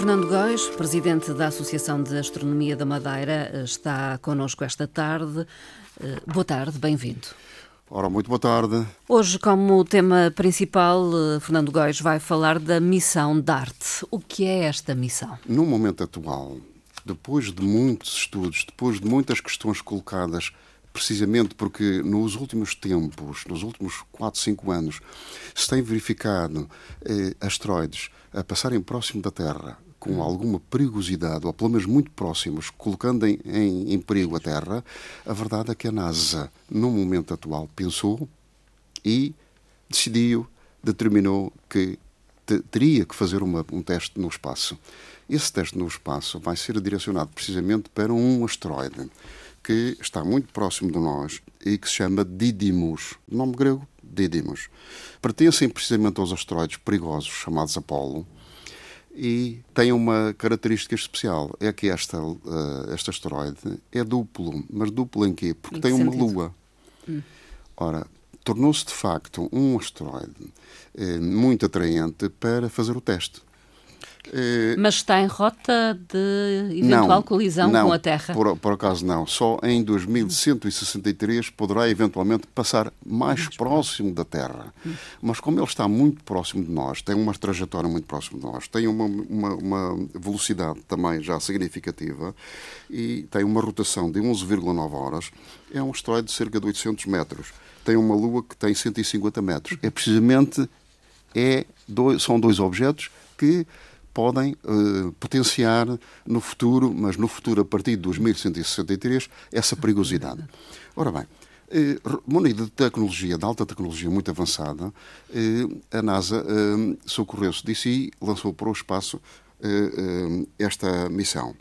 Fernando Góis, presidente da Associação de Astronomia da Madeira, está connosco esta tarde. Eh, boa tarde, bem-vindo. Ora, muito boa tarde. Hoje, como tema principal, eh, Fernando Góis vai falar da missão DART. O que é esta missão? No momento atual, depois de muitos estudos, depois de muitas questões colocadas, precisamente porque nos últimos tempos, nos últimos 4, 5 anos, se tem verificado eh, asteroides a passarem próximo da Terra, com alguma perigosidade, ou pelo menos muito próximos, colocando em, em, em perigo a Terra, a verdade é que a NASA, no momento atual, pensou e decidiu, determinou que teria que fazer uma, um teste no espaço. Esse teste no espaço vai ser direcionado precisamente para um asteroide que está muito próximo de nós e que se chama Didymos, nome grego Didymos. Pertencem precisamente aos asteroides perigosos chamados Apolo, e tem uma característica especial, é que esta, uh, este asteroide é duplo. Mas duplo em quê? Porque em tem uma lua. Hum. Ora, tornou-se de facto um asteroide eh, muito atraente para fazer o teste. Eh, Mas está em rota de eventual não, colisão não, com a Terra? Por, por acaso não. Só em 2163 poderá eventualmente passar mais, próximo da Terra. Hum. Mas como ele está muito próximo de nós, tem uma trajetória muito próxima de nós, tem uma, uma, uma velocidade também já significativa e tem uma rotação de 11,9 horas, é um asteroide de cerca de 800 metros. Tem uma Lua que tem 150 metros. É precisamente é dois, são dois objetos que podem uh, potenciar no futuro, mas no futuro a partir de 2163, essa perigosidade. Ora bem, uh, munido de tecnologia, de alta tecnologia muito avançada, uh, a NASA socorreu-se disso e lançou para o espaço esta missão,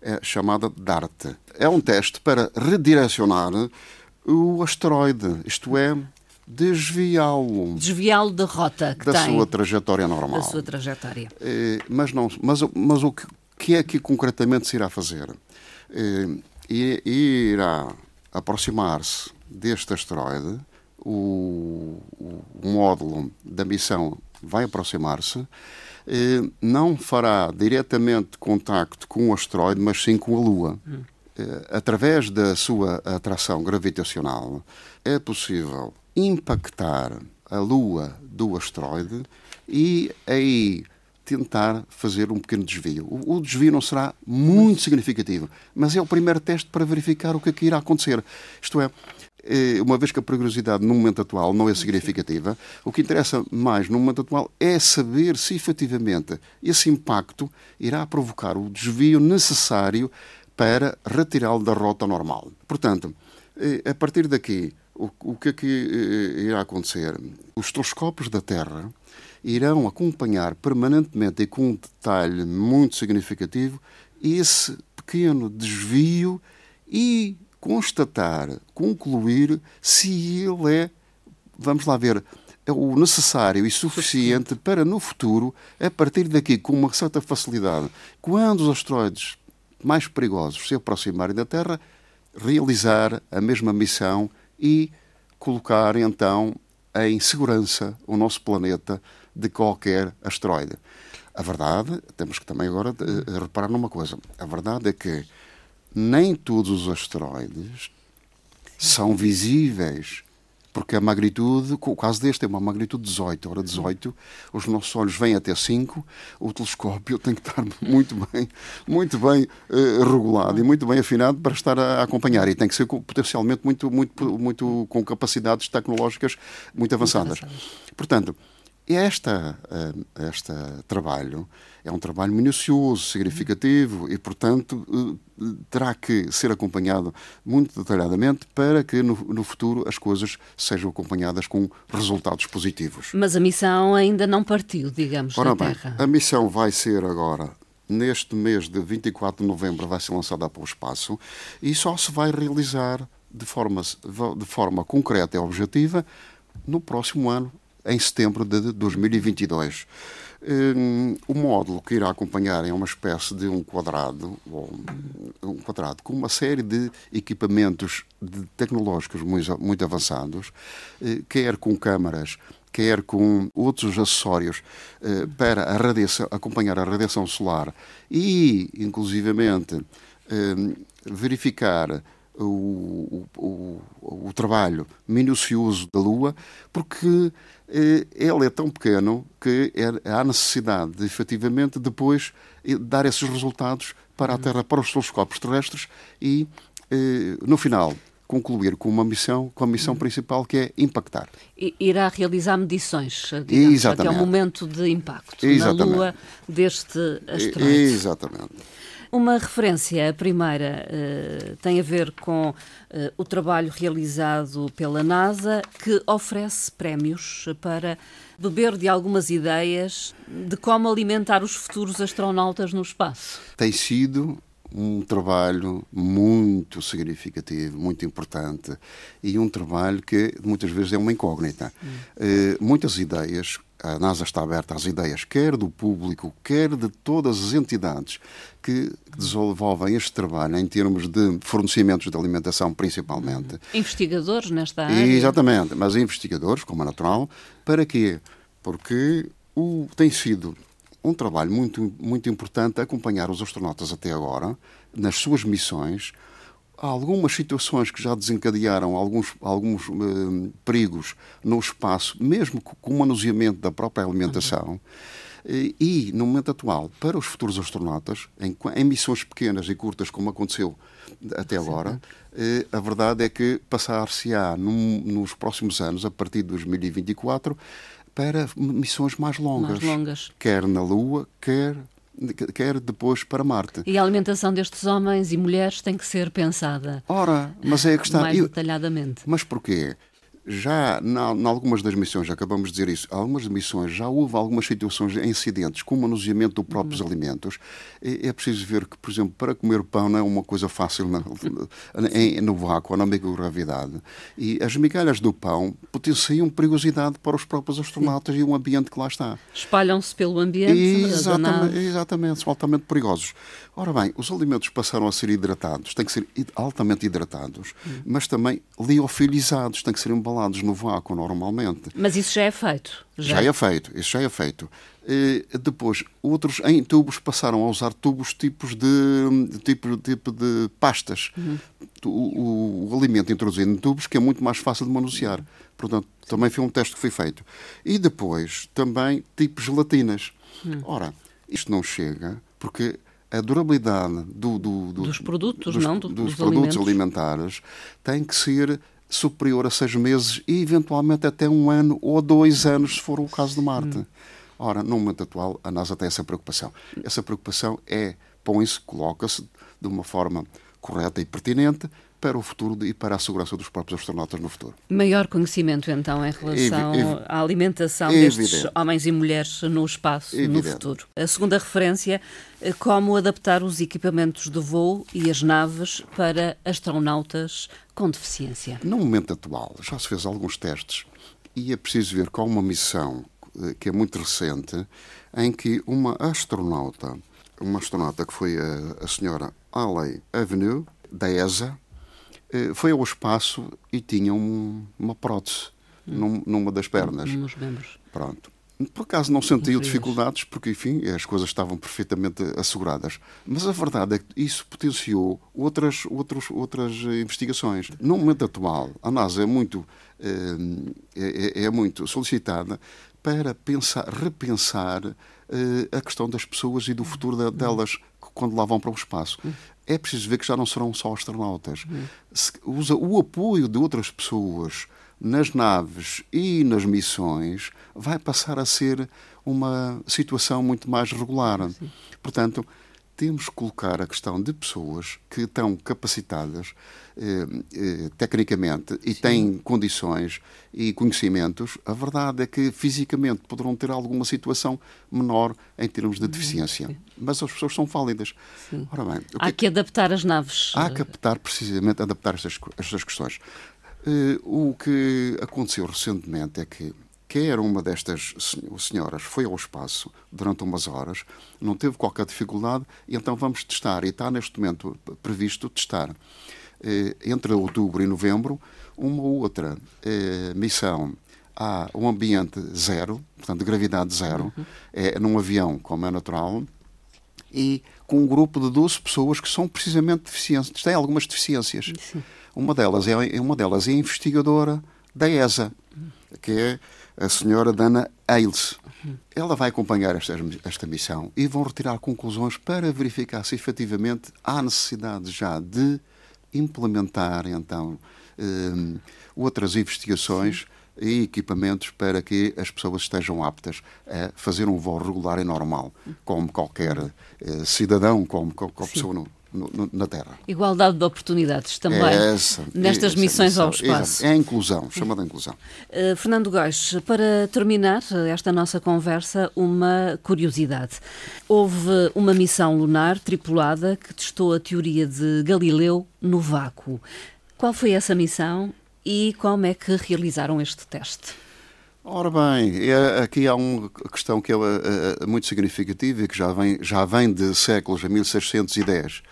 é chamada DART. É um teste para redirecionar o asteroide, isto é, desviá-lo. Desviá-lo da rota que da tem. sua trajetória normal. Da sua trajetória. É, mas, não, mas, mas o que, que é que concretamente se irá fazer? É, irá aproximar-se deste asteroide, o, o, módulo da missão vai aproximar-se, é, não fará diretamente contacto com o asteroide, mas sim com a Lua. Hum. Através da sua atração gravitacional, é possível impactar a lua do asteroide e aí tentar fazer um pequeno desvio. O, desvio não será muito significativo, mas é o primeiro teste para verificar o que, é que irá acontecer. Isto é, eh, uma vez que a perigosidade no momento atual não é significativa, o que interessa mais no momento atual é saber se efetivamente esse impacto irá provocar o desvio necessário para retirá-lo da rota normal. Portanto, eh, a partir daqui, o, que é que eh, irá acontecer? Os telescópios da Terra irão acompanhar permanentemente e com um detalhe muito significativo esse pequeno desvio e constatar, concluir se ele é, vamos lá ver, é o necessário e suficiente para no futuro, a partir daqui, com uma certa facilidade, quando os asteroides mais perigosos se aproximarem da Terra, realizar a mesma missão e colocar então em segurança o nosso planeta de qualquer asteroide. A verdade, temos que também agora uh, reparar numa coisa: a verdade é que nem todos os asteroides são visíveis porque a magnitude, o caso deste é uma magnitude 18, ora 18, os nossos olhos vêm até 5, o telescópio tem que estar muito bem, muito bem uh, regulado e muito bem afinado para estar a, acompanhar. E tem que ser potencialmente muito, muito, muito com capacidades tecnológicas muito avançadas. Portanto, esta, uh, este trabalho é um trabalho minucioso, significativo e, portanto, uh, terá que ser acompanhado muito detalhadamente para que no, no, futuro as coisas sejam acompanhadas com resultados positivos. Mas a missão ainda não partiu, digamos, Ora da bem, Terra. A missão vai ser agora neste mês de 24 de novembro vai ser lançada para o espaço e só se vai realizar de forma, de forma concreta e objetiva no próximo ano, em setembro de 2022. Um, o módulo que irá acompanhar é uma espécie de um quadrado, um quadrado com uma série de equipamentos de tecnológicos muito, muito avançados, eh, quer com câmaras, quer com outros acessórios eh, para a radiação, acompanhar a radiação solar e, inclusivamente, eh, verificar o, o, o, trabalho minucioso da Lua, porque eh, ele é tão pequeno que é, há necessidade de, efetivamente, depois eh, dar esses resultados para a uhum. Terra, para os telescópios terrestres e, eh, no final, concluir com uma missão, com a missão uhum. principal que é impactar. I, irá realizar medições, digamos, Exatamente. até o momento de impacto Exatamente. na Lua deste asteroide. Exatamente. Uma referência, a primeira, uh, tem a ver com uh, o trabalho realizado pela NASA, que oferece prémios para beber de algumas ideias de como alimentar os futuros astronautas no espaço. Tem sido um trabalho muito significativo, muito importante e um trabalho que muitas vezes é uma incógnita. Hum. Uh, muitas ideias a NASA está aberta às ideias, quer do público, quer de todas as entidades que desenvolvem este trabalho em termos de fornecimentos de alimentação, principalmente. Investigadores nesta área? Exatamente, mas investigadores, como é natural. Para quê? Porque o, tem sido um trabalho muito, muito importante acompanhar os astronautas até agora nas suas missões, há algumas situações que já desencadearam alguns, alguns uh, perigos no espaço, mesmo com o manuseamento da própria alimentação. Uhum. E, no momento atual, para os futuros astronautas, em, em missões pequenas e curtas, como aconteceu até agora, eh, a verdade é que passar-se-á nos próximos anos, a partir de 2024, para missões mais longas, mais longas. Quer na Lua, quer quer depois para Marte. E a alimentação destes homens e mulheres tem que ser pensada. Ora, mas é a questão. Mais detalhadamente. Mas porquê? Já em algumas das missões, já acabamos de dizer isso, algumas missões já houve algumas situações, incidentes com o manuseamento dos próprios uhum. alimentos. É, é, preciso ver que, por exemplo, para comer pão não é uma coisa fácil na, em, no vácuo na microgravidade. E as migalhas do pão potenciam perigosidade para os próprios astronautas Sim. e o ambiente que lá está. Espalham-se pelo ambiente. Exatamente, exatamente, são altamente perigosos. Ora bem, os alimentos passaram a ser hidratados, têm que ser altamente hidratados, uhum. mas também liofilizados, têm que ser embalados instalados no vácuo normalmente. Mas isso já é feito? Já, já é feito, isso já é feito. E depois, outros em tubos passaram a usar tubos tipos de tipo, tipo de pastas. Uhum. O, o, o, alimento introduzido em tubos que é muito mais fácil de manusear. Portanto, também foi um teste que foi feito. E depois, também, tipos gelatinas. Uhum. Ora, isto não chega porque a durabilidade do, do, do, dos produtos, dos, não, do, dos, dos produtos alimentos. alimentares tem que ser superior a seis meses e, eventualmente, até um ano ou dois anos, se for o caso de Marte. Hum. Ora, no momento atual, a NASA tem essa preocupação. Essa preocupação é, põe-se, coloca-se de uma forma correta e pertinente para o futuro e para a segurança dos próprios astronautas no futuro. Maior conhecimento, então, em relação Evi à alimentação Evidente. destes homens e mulheres no espaço Evidente. no futuro. A segunda referência, eh, como adaptar os equipamentos de voo e as naves para astronautas com deficiência. No momento atual, já se fez alguns testes e é preciso ver com uma missão eh, que é muito recente, em que uma astronauta, uma astronauta que foi a, a senhora Alley Avenue, da ESA, foi ao espaço e tinha um, uma prótese hum. numa das pernas. Nos membros. Pronto. Por acaso não sentiu dificuldades, porque, enfim, as coisas estavam perfeitamente asseguradas. Mas a verdade é que isso potenciou outras, outros, outras investigações. No momento atual, a NASA é muito, eh, é, é muito solicitada para pensar, repensar eh, a questão das pessoas e do futuro delas quando lá vão para o espaço. É preciso ver que já não serão só astronautas. Usa o apoio de outras pessoas nas naves e nas missões vai passar a ser uma situação muito mais regular. Sim. Portanto, temos que colocar a questão de pessoas que estão capacitadas eh, eh, tecnicamente e Sim. têm condições e conhecimentos. A verdade é que fisicamente poderão ter alguma situação menor em termos de uhum. deficiência, Sim. mas as pessoas são válidas. Ora bem, há que, que adaptar as naves. Há que adaptar precisamente adaptar estas, estas questões. Eh, o que aconteceu recentemente é que quer uma destas senhoras foi ao espaço durante umas horas, não teve qualquer dificuldade, e então vamos testar, e está neste momento previsto testar eh, entre outubro e novembro uma outra eh, missão a um ambiente zero, portanto de gravidade zero, uhum. é num avião, como é natural, e com um grupo de 12 pessoas que são precisamente deficientes, têm algumas deficiências. Sim. Uma delas é uma delas é investigadora da ESA, que é a senhora Dana Ailes. Ela vai acompanhar esta, esta missão e vão retirar conclusões para verificar se efetivamente há necessidade já de implementar então um, outras investigações e equipamentos para que as pessoas estejam aptas a fazer um voo regular e normal, como qualquer uh, cidadão, como qualquer pessoa no, no, na Terra. Igualdade de oportunidades também é essa, nestas essa missões missão, ao espaço. É a inclusão, chamada inclusão. Uh, Fernando Góis, para terminar esta nossa conversa, uma curiosidade. Houve uma missão lunar tripulada que testou a teoria de Galileu no vácuo. Qual foi essa missão e como é que realizaram este teste? Ora bem, é, aqui há uma questão que é, é, muito significativa e que já vem, já vem de séculos, a 1610.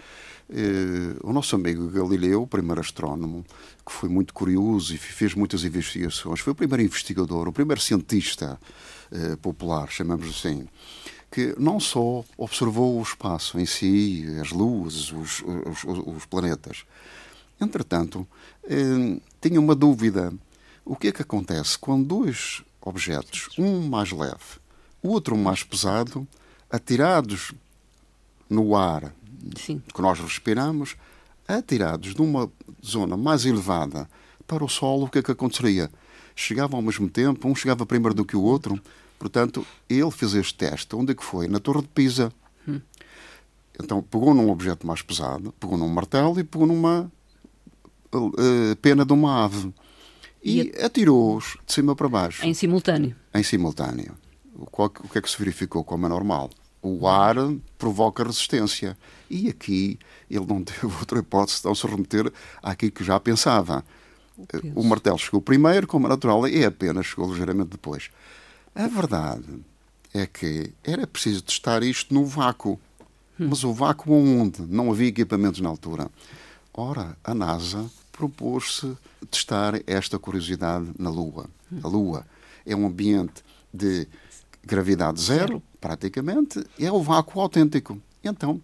Eh, o nosso amigo Galileu, o primeiro astrónomo, que foi muito curioso e fez muitas investigações, foi o primeiro investigador, o primeiro cientista popular, chamamos assim, que não só observou o espaço em si, as luzes, os, os, os planetas. Entretanto, tinha uma dúvida. O que é que acontece quando dois objetos, um mais leve, o outro mais pesado, atirados no ar Sim. que nós respiramos, atirados de uma zona mais elevada para o solo, o que é que aconteceria? Chegavam ao mesmo tempo, um chegava primeiro do que o outro. Portanto, ele fez este teste. Onde é que foi? Na Torre de Pisa. Hum. Então, pegou num objeto mais pesado, pegou num martelo e pegou numa uh, pena de uma ave. E, e atirou-os de cima para baixo. Em simultâneo. Em simultâneo. O, que é que se verificou como é normal? O ar provoca resistência. E aqui ele não teve outra hipótese de não se remeter àquilo que já pensava. O, o martelo chegou primeiro, como é natural, e apenas chegou ligeiramente depois. A verdade é que era preciso testar isto no vácuo. Hum. Mas o vácuo onde? Não havia equipamentos na altura. Ora, a NASA propôs-se testar esta curiosidade na Lua. A Lua é um ambiente de gravidade zero, praticamente, é o vácuo autêntico. Então,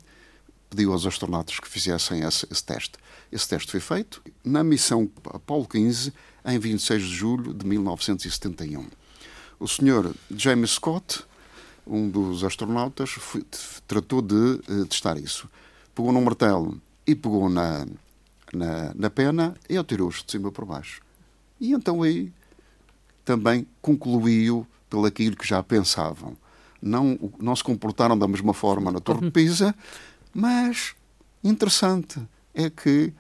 pediu aos astronautas que fizessem esse, esse, teste. Esse teste foi feito na missão Apollo 15, em 26 de julho de 1971. O senhor James Scott, um dos astronautas, foi, tratou de uh, testar isso. Pegou num martelo e pegou na, na, na pena e atirou-os de cima para baixo. E então aí também concluiu pelo aquilo que já pensavam. Não, não se comportaram da mesma forma na Torre de Pisa, mas interessante é que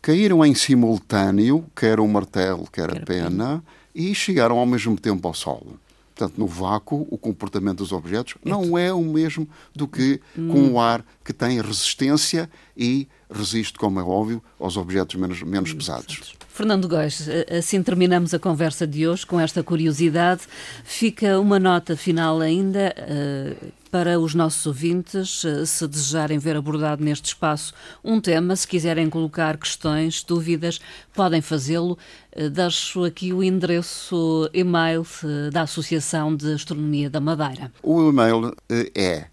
caíram em simultâneo, quer o martelo, quer a pena, e chegaram ao mesmo tempo ao solo. Portanto, no vácuo, o comportamento dos objetos não é o mesmo do que hum. com o ar que tem resistência e resiste, como é óbvio, aos objetos menos, menos pesados. Fernando Góes, assim terminamos a conversa de hoje com esta curiosidade. Fica uma nota final ainda uh, para os nossos ouvintes, uh, se desejarem ver abordado neste espaço um tema, se quiserem colocar questões, dúvidas, podem fazê-lo. Uh, deixo aqui o endereço e-mail da Associação de Astronomia da Madeira. O e-mail é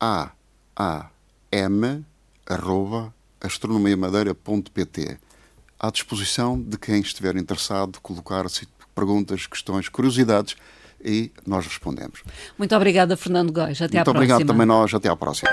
aam.astronomiamadeira.pt à disposição de quem estiver interessado colocar perguntas, questões, curiosidades e nós respondemos. Muito obrigada, Fernando Góis. Até Muito à próxima. Muito obrigado também nós. Até à próxima.